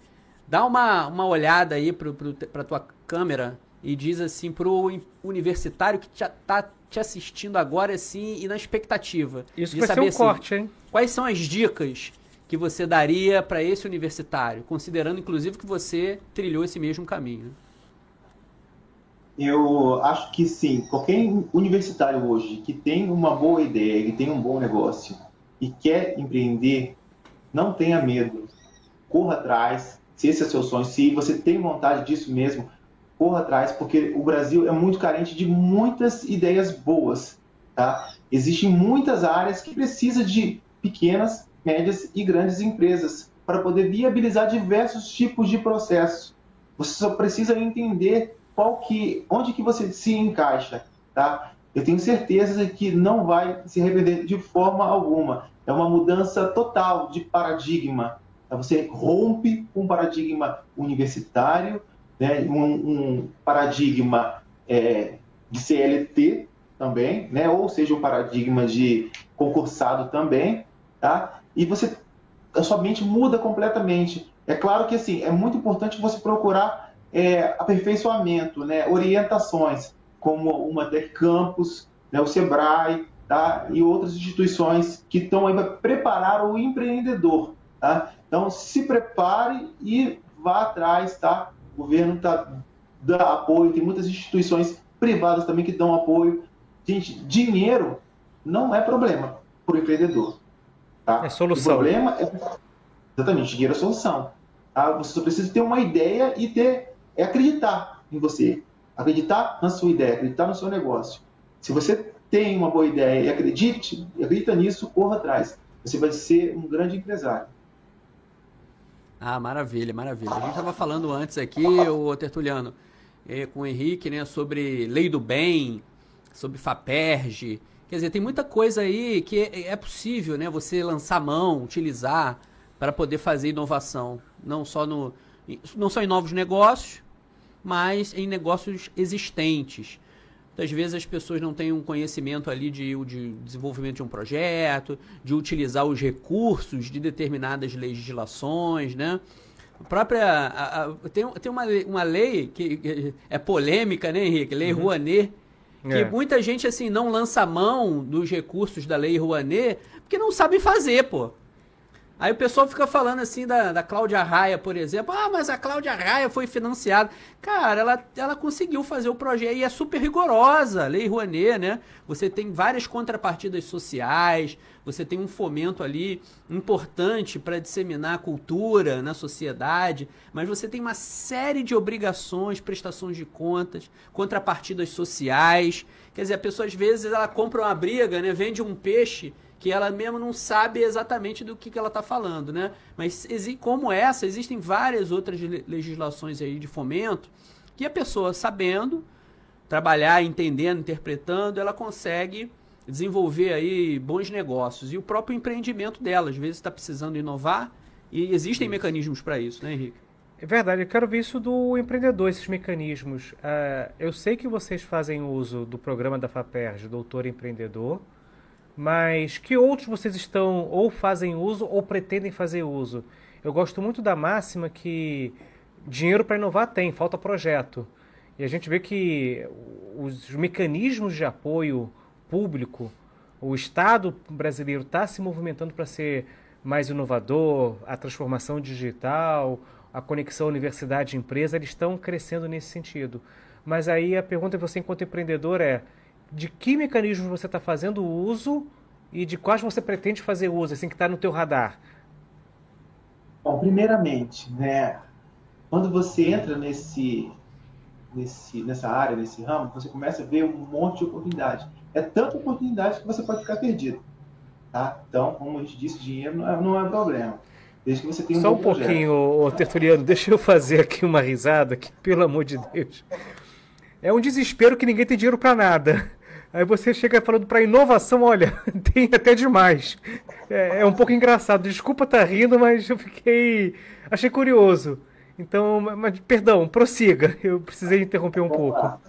Dá uma, uma olhada aí para a tua câmera e diz assim para o universitário que está te assistindo agora assim e na expectativa. Isso vai ser um assim, corte, hein? Quais são as dicas que você daria para esse universitário, considerando inclusive que você trilhou esse mesmo caminho? Eu acho que sim. Qualquer universitário hoje que tem uma boa ideia, que tem um bom negócio e quer empreender, não tenha medo. Corra atrás. Se esse é seu sonho, se você tem vontade disso mesmo, corra atrás, porque o Brasil é muito carente de muitas ideias boas. Tá? Existem muitas áreas que precisam de pequenas médias e grandes empresas para poder viabilizar diversos tipos de processos. Você só precisa entender qual que, onde que você se encaixa, tá? Eu tenho certeza que não vai se arrepender de forma alguma. É uma mudança total de paradigma. Tá? Você rompe um paradigma universitário, né? um, um paradigma é, de CLT também, né? ou seja, um paradigma de concursado também, tá? e você a sua mente muda completamente. É claro que assim é muito importante você procurar é, aperfeiçoamento, né, orientações como uma Tech Campus, né, o Sebrae, tá, e outras instituições que estão aí para preparar o empreendedor, tá? Então se prepare e vá atrás, tá? O governo tá dá apoio, tem muitas instituições privadas também que dão apoio. Gente, dinheiro não é problema para o empreendedor. Tá? É solução. O problema é. Exatamente, dinheiro é solução. Tá? Você só precisa ter uma ideia e ter. É acreditar em você. Acreditar na sua ideia, acreditar no seu negócio. Se você tem uma boa ideia e acredite, acredita nisso, corra atrás. Você vai ser um grande empresário. Ah, maravilha, maravilha. A gente estava falando antes aqui, o Tertuliano, é, com o Henrique, né, sobre lei do bem, sobre FAPERJ. Quer dizer, tem muita coisa aí que é, é possível, né, você lançar mão, utilizar para poder fazer inovação, não só no não só em novos negócios, mas em negócios existentes. Muitas vezes as pessoas não têm um conhecimento ali de, de desenvolvimento de um projeto, de utilizar os recursos de determinadas legislações, né? A própria. A, a, tem tem uma, uma lei que, que, é polêmica, né, Henrique? Lei uhum. Rouanet, que é. muita gente assim não lança mão dos recursos da Lei Rouanet porque não sabe fazer, pô. Aí o pessoal fica falando assim da, da Cláudia Raia, por exemplo. Ah, mas a Cláudia Raia foi financiada. Cara, ela, ela conseguiu fazer o projeto e é super rigorosa, Lei Rouanet, né? Você tem várias contrapartidas sociais, você tem um fomento ali importante para disseminar a cultura na sociedade, mas você tem uma série de obrigações, prestações de contas, contrapartidas sociais. Quer dizer, a pessoa às vezes ela compra uma briga, né? Vende um peixe que ela mesmo não sabe exatamente do que, que ela está falando, né? Mas como essa, existem várias outras legislações aí de fomento que a pessoa sabendo trabalhar, entendendo, interpretando, ela consegue desenvolver aí bons negócios e o próprio empreendimento dela, às vezes está precisando inovar e existem mecanismos para isso, né, Henrique? É verdade, eu quero ver isso do empreendedor, esses mecanismos. Uh, eu sei que vocês fazem uso do programa da FAPERJ, Doutor Empreendedor, mas que outros vocês estão ou fazem uso ou pretendem fazer uso? Eu gosto muito da máxima que dinheiro para inovar tem, falta projeto. E a gente vê que os mecanismos de apoio público, o Estado brasileiro está se movimentando para ser mais inovador, a transformação digital, a conexão universidade-empresa, eles estão crescendo nesse sentido. Mas aí a pergunta de você, enquanto empreendedor, é de que mecanismos você está fazendo uso e de quais você pretende fazer uso, assim que está no teu radar? Bom, primeiramente, né, quando você entra nesse, nesse, nessa área, nesse ramo, você começa a ver um monte de oportunidade. É tanta oportunidade que você pode ficar perdido. Tá? Então, como a gente disse, dinheiro não é, não é problema. Desde que você tenha um Só um pouquinho, ô, Tertuliano, deixa eu fazer aqui uma risada, que pelo amor de Deus. É um desespero que ninguém tem dinheiro para nada. Aí você chega falando para inovação, olha, tem até demais. É, é, um pouco engraçado. Desculpa estar tá rindo, mas eu fiquei. Achei curioso. Então, mas perdão, prossiga. Eu precisei interromper um pouco.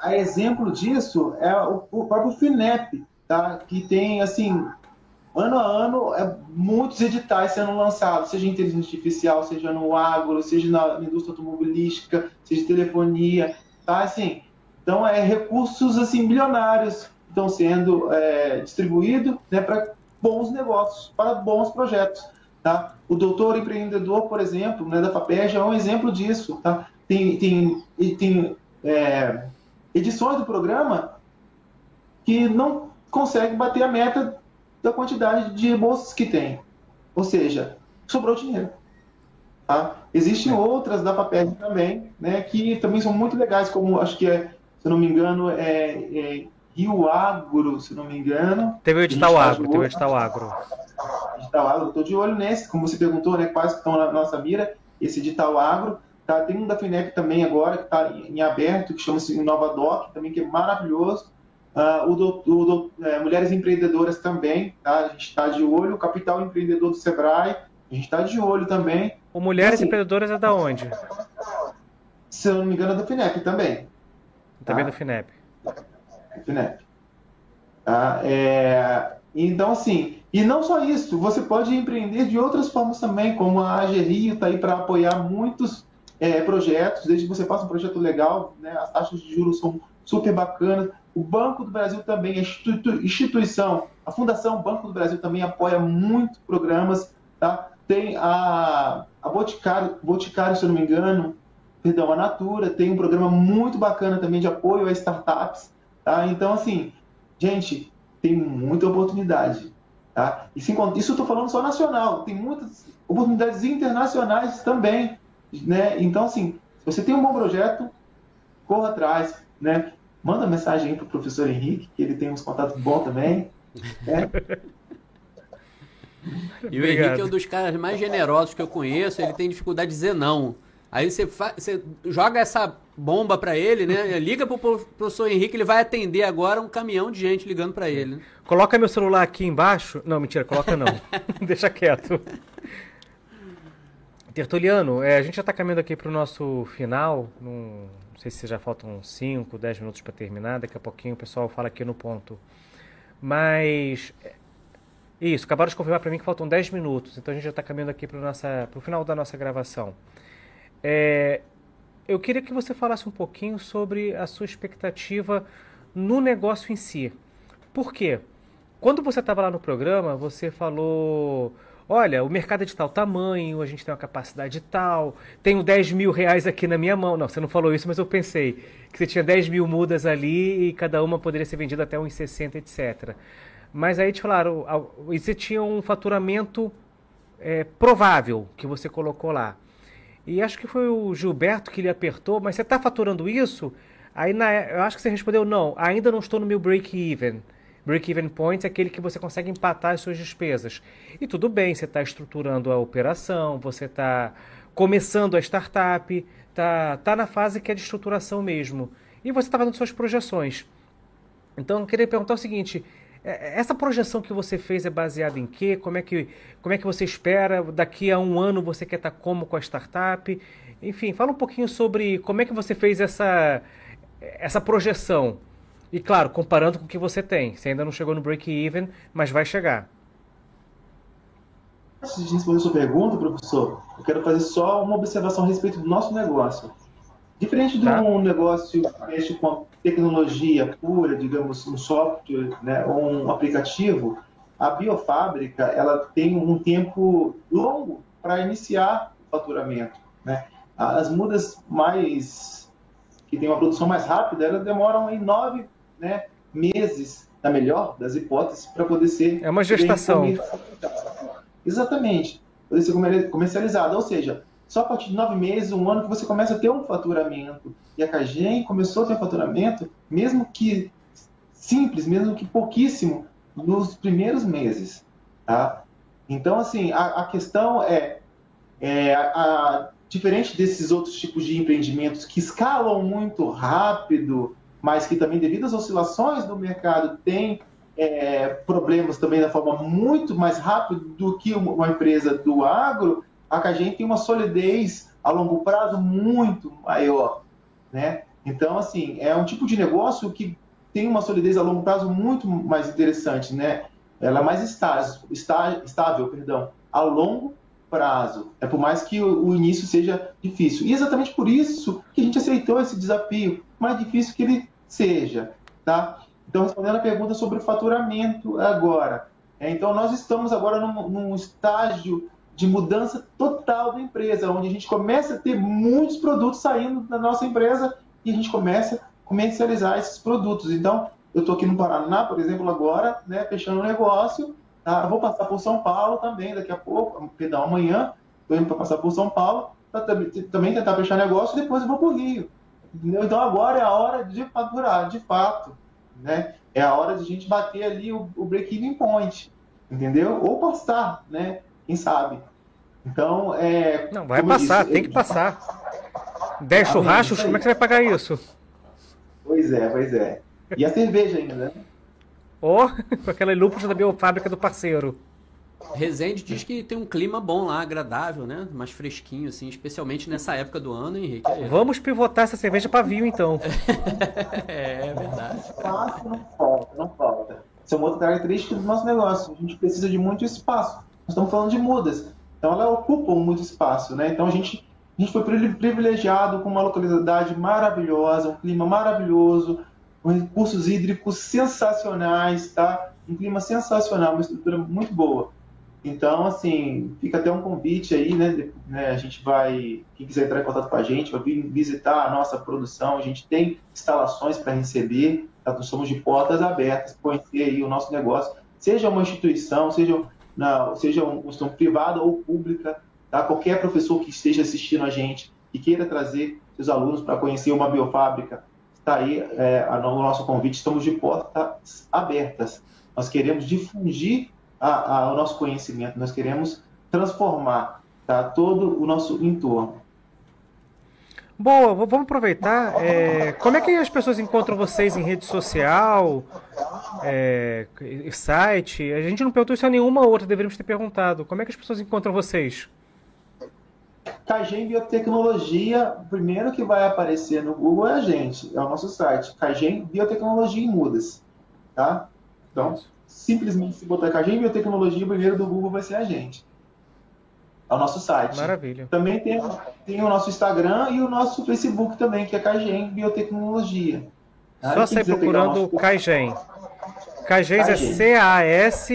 A exemplo disso é o, o próprio FINEP, tá? que tem, assim, ano a ano, é, muitos editais sendo lançados, seja em inteligência artificial, seja no agro, seja na indústria automobilística, seja telefonia, tá? Assim, então, é recursos assim milionários estão sendo é, distribuídos né, para bons negócios, para bons projetos. Tá? O doutor empreendedor, por exemplo, né, da FAPERJ é um exemplo disso. Tá? Tem, tem, tem é, edições do programa que não conseguem bater a meta da quantidade de bolsas que tem. Ou seja, sobrou dinheiro. Tá? Existem é. outras da FAPERJ também, né, que também são muito legais, como acho que é eu não me engano, é, é Rio Agro, se não me engano. Teve o edital tá Agro, teve o edital Agro. Edital Agro, estou de olho nesse, como você perguntou, né, quais estão na nossa mira, esse edital Agro. Tá, tem um da FINEP também agora, que está em aberto, que chama-se Doc, também, que é maravilhoso. Uh, o, do, o do, é, Mulheres Empreendedoras também, tá? a gente está de olho. O Capital Empreendedor do Sebrae, a gente está de olho também. O Mulheres assim, Empreendedoras é da onde? Se eu não me engano, é da FINEP também. Também tá? do FINEP. FINEP. Tá? É, então, assim, e não só isso, você pode empreender de outras formas também, como a AGRIO está aí para apoiar muitos é, projetos, desde que você faça um projeto legal, né, as taxas de juros são super bacanas. O Banco do Brasil também, a instituição, a Fundação Banco do Brasil também apoia muito programas, tá? Tem a, a Boticário, Boticário, se eu não me engano, perdão, a Natura tem um programa muito bacana também de apoio a startups, tá? Então, assim, gente, tem muita oportunidade, tá? E sem, isso eu estou falando só nacional, tem muitas oportunidades internacionais também, né? Então, assim, se você tem um bom projeto, corra atrás, né? Manda mensagem aí pro professor Henrique, que ele tem uns contatos bons também, né? E o Henrique é um dos caras mais generosos que eu conheço, ele tem dificuldade de dizer não. Aí você, você joga essa bomba para ele, né? Liga pro professor Henrique, ele vai atender agora um caminhão de gente ligando para ele. Né? Coloca meu celular aqui embaixo. Não, mentira, coloca não. Deixa quieto. Tertuliano, é, a gente já está caminhando aqui para o nosso final. Num, não sei se já faltam 5, 10 minutos para terminar. Daqui a pouquinho o pessoal fala aqui no ponto. Mas. É, isso, acabaram de confirmar para mim que faltam 10 minutos. Então a gente já está caminhando aqui para o final da nossa gravação. É, eu queria que você falasse um pouquinho sobre a sua expectativa no negócio em si. Por quê? Quando você estava lá no programa, você falou olha, o mercado é de tal tamanho, a gente tem uma capacidade tal, tenho 10 mil reais aqui na minha mão. Não, você não falou isso, mas eu pensei que você tinha 10 mil mudas ali e cada uma poderia ser vendida até uns 60, etc. Mas aí te falaram, e você tinha um faturamento é, provável que você colocou lá. E acho que foi o Gilberto que lhe apertou, mas você está faturando isso? Aí na, eu acho que você respondeu, não, ainda não estou no meu break-even. Break-even point é aquele que você consegue empatar as suas despesas. E tudo bem, você está estruturando a operação, você está começando a startup, está tá na fase que é de estruturação mesmo. E você está fazendo suas projeções. Então, eu queria perguntar o seguinte: essa projeção que você fez é baseada em quê? Como é que, como é que você espera? Daqui a um ano você quer estar como com a startup? Enfim, fala um pouquinho sobre como é que você fez essa, essa projeção. E claro, comparando com o que você tem. Você ainda não chegou no break-even, mas vai chegar. Antes de responder a sua pergunta, professor, eu quero fazer só uma observação a respeito do nosso negócio. Diferente de tá. um negócio que mexe com tecnologia pura, digamos, um software né, ou um aplicativo, a biofábrica ela tem um tempo longo para iniciar o faturamento. Né? As mudas mais que têm uma produção mais rápida, elas demoram em nove né, meses, na melhor das hipóteses, para poder ser. É uma gestação. Exatamente. Poder ser comercializada. Ou seja, só a partir de nove meses, um ano, que você começa a ter um faturamento. E a Cagem começou a ter um faturamento, mesmo que simples, mesmo que pouquíssimo, nos primeiros meses. Tá? Então, assim, a, a questão é, é a, a, diferente desses outros tipos de empreendimentos que escalam muito rápido, mas que também, devido às oscilações do mercado, tem é, problemas também da forma muito mais rápida do que uma empresa do agro, a Cagem tem uma solidez a longo prazo muito maior, né? Então, assim, é um tipo de negócio que tem uma solidez a longo prazo muito mais interessante, né? Ela é mais estável, estável perdão, a longo prazo. É por mais que o, o início seja difícil. E exatamente por isso que a gente aceitou esse desafio, mais difícil que ele seja, tá? Então, respondendo a pergunta sobre o faturamento agora. É, então, nós estamos agora num, num, estágio de mudança total da empresa, onde a gente começa a ter muitos produtos saindo da nossa empresa e a gente começa a comercializar esses produtos. Então, eu estou aqui no Paraná, por exemplo, agora, né, fechando um negócio. Tá? vou passar por São Paulo também daqui a pouco, perdão, amanhã. Estou indo para passar por São Paulo para também tentar fechar negócio e depois eu vou para o Rio. Entendeu? Então agora é a hora de faturar, de fato. Né? É a hora de a gente bater ali o, o break-even point, entendeu? Ou passar, né? Quem sabe? Então, é. Não, vai passar, disse, tem que passar. 10 churrascos, como é que você vai pagar isso? Pois é, pois é. E a cerveja ainda, né? Ou oh, com aquela lúpula da biofábrica do parceiro. Resende diz que tem um clima bom lá, agradável, né? Mais fresquinho, assim, especialmente nessa época do ano, Henrique. Vamos pivotar essa cerveja para vinho, então. é, é verdade. Espaço não falta, não falta. Isso é uma outra característica do nosso negócio. A gente precisa de muito espaço. Estamos falando de mudas. Então, elas ocupam muito espaço, né? Então, a gente, a gente foi privilegiado com uma localidade maravilhosa, um clima maravilhoso, com recursos hídricos sensacionais, tá? Um clima sensacional, uma estrutura muito boa. Então, assim, fica até um convite aí, né, né? A gente vai, quem quiser entrar em contato com a gente, vai vir visitar a nossa produção. A gente tem instalações para receber, tá? nós somos de portas abertas, conhecer aí o nosso negócio, seja uma instituição, seja, na, seja uma instituição privada ou pública, tá? Qualquer professor que esteja assistindo a gente e queira trazer seus alunos para conhecer uma biofábrica, está aí é, o nosso convite. Estamos de portas abertas. Nós queremos difundir a, a, o nosso conhecimento, nós queremos transformar tá, todo o nosso entorno. Boa, vamos aproveitar. É, como é que as pessoas encontram vocês em rede social, é, site? A gente não perguntou isso a nenhuma outra, deveríamos ter perguntado. Como é que as pessoas encontram vocês? Cagem Biotecnologia, o primeiro que vai aparecer no Google é a gente, é o nosso site, Cagem Biotecnologia em Mudas, tá? Então, simplesmente se botar Cagem Biotecnologia, o primeiro do Google vai ser a gente ao nosso site. Maravilha. Também tem, tem o nosso Instagram e o nosso Facebook também, que é Caigen Biotecnologia. Só sair procurando nosso... Caigen. Caigen é C-A-S-G-E-N.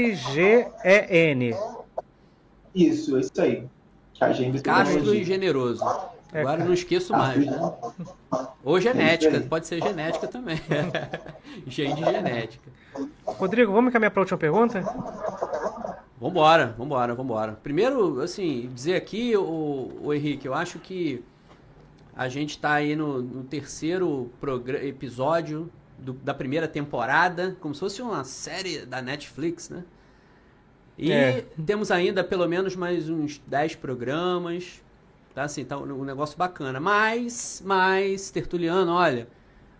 Isso, é isso aí. Caigen Castro e generoso. É, Agora não esqueço mais, né? Ou genética, pode ser genética também. Gene de genética. Rodrigo, vamos caminhar para a última pergunta? Vambora, vambora, vambora. Primeiro, assim, dizer aqui, o, o Henrique, eu acho que a gente está aí no, no terceiro episódio do, da primeira temporada, como se fosse uma série da Netflix, né? E é. temos ainda pelo menos mais uns 10 programas. Tá assim, tá um negócio bacana. Mas, mas, Tertuliano, olha,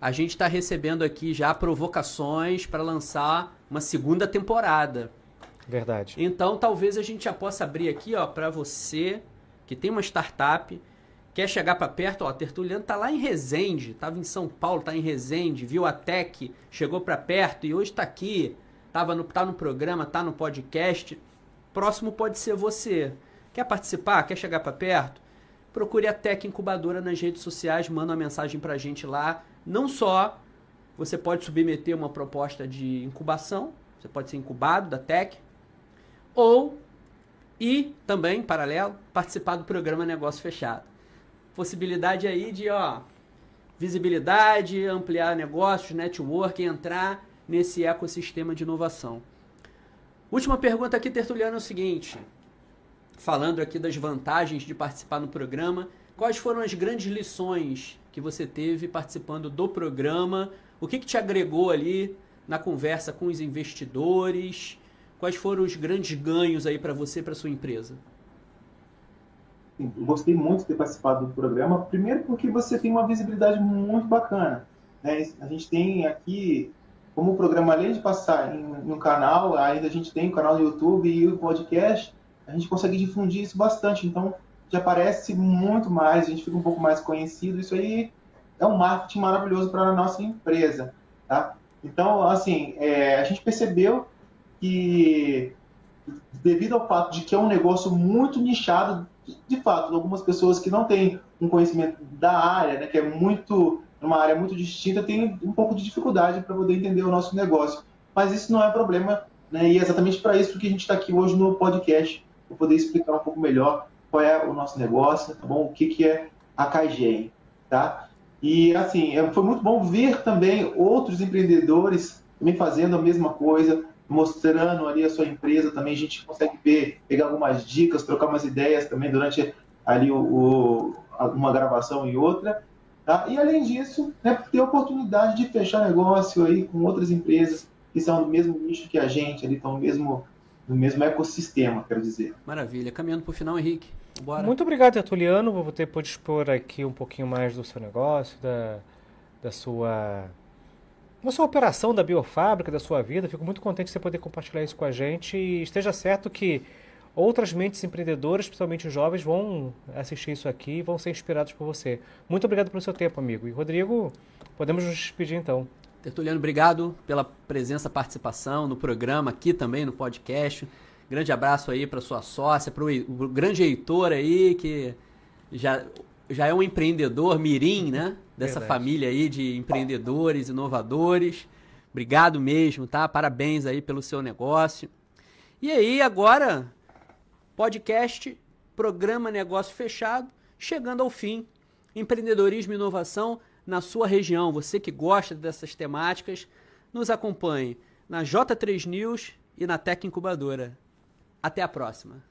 a gente está recebendo aqui já provocações para lançar uma segunda temporada. Verdade. Então, talvez a gente já possa abrir aqui, ó, para você que tem uma startup, quer chegar para perto, ó, Tertuliano tá lá em Resende, estava em São Paulo, tá em Resende, viu a Tech, chegou para perto e hoje está aqui, tava no, tá no programa, tá no podcast. Próximo pode ser você. Quer participar? Quer chegar para perto? Procure a Tech Incubadora nas redes sociais, manda uma mensagem para a gente lá. Não só você pode submeter uma proposta de incubação, você pode ser incubado da Tech, ou e também, em paralelo, participar do programa Negócio Fechado. Possibilidade aí de, ó, visibilidade, ampliar negócios, network, entrar nesse ecossistema de inovação. Última pergunta aqui, Tertuliano, é o seguinte. Falando aqui das vantagens de participar no programa, quais foram as grandes lições que você teve participando do programa? O que, que te agregou ali na conversa com os investidores? Quais foram os grandes ganhos aí para você e para sua empresa? Eu gostei muito de ter participado do programa. Primeiro porque você tem uma visibilidade muito bacana. Né? A gente tem aqui, como o programa, além de passar em, um canal, ainda a gente tem o canal do YouTube e o podcast, a gente consegue difundir isso bastante. Então, já aparece muito mais, a gente fica um pouco mais conhecido. Isso aí é um marketing maravilhoso para a nossa empresa. Tá? Então, assim, é, a gente percebeu que, devido ao fato de que é um negócio muito nichado, de fato, algumas pessoas que não têm um conhecimento da área, né, que é muito uma área muito distinta, têm um pouco de dificuldade para poder entender o nosso negócio. Mas isso não é problema, né, e é exatamente para isso que a gente está aqui hoje no podcast, para poder explicar um pouco melhor qual é o nosso negócio, tá bom? O que, que é a KGM, tá? E assim, é, foi muito bom ver também outros empreendedores também fazendo a mesma coisa, mostrando ali a sua empresa também, a gente consegue ver, pegar algumas dicas, trocar umas ideias também durante ali o, o uma gravação e outra. Tá? E além disso, né, ter a oportunidade de fechar negócio aí com outras empresas que são do mesmo nicho que a gente, ali estão no mesmo, no mesmo ecossistema, quero dizer. Maravilha. Caminhando para o final, Henrique. Bora. Muito obrigado, Tertuliano. Vou ter pode expor aqui um pouquinho mais do seu negócio, da, da sua na sua operação da biofábrica, da sua vida. Fico muito contente de você poder compartilhar isso com a gente. E esteja certo que outras mentes empreendedoras, principalmente jovens, vão assistir isso aqui e vão ser inspirados por você. Muito obrigado pelo seu tempo, amigo. E Rodrigo, podemos nos despedir então. Tertuliano, obrigado pela presença, participação no programa, aqui também no podcast. Grande abraço aí para sua sócia, para o grande Heitor aí, que já já é um empreendedor mirim, né? Dessa Verdade. família aí de empreendedores, inovadores. Obrigado mesmo, tá? Parabéns aí pelo seu negócio. E aí, agora, podcast, programa Negócio Fechado, chegando ao fim. Empreendedorismo e inovação na sua região. Você que gosta dessas temáticas, nos acompanhe na J3 News e na Tec Incubadora. Até a próxima.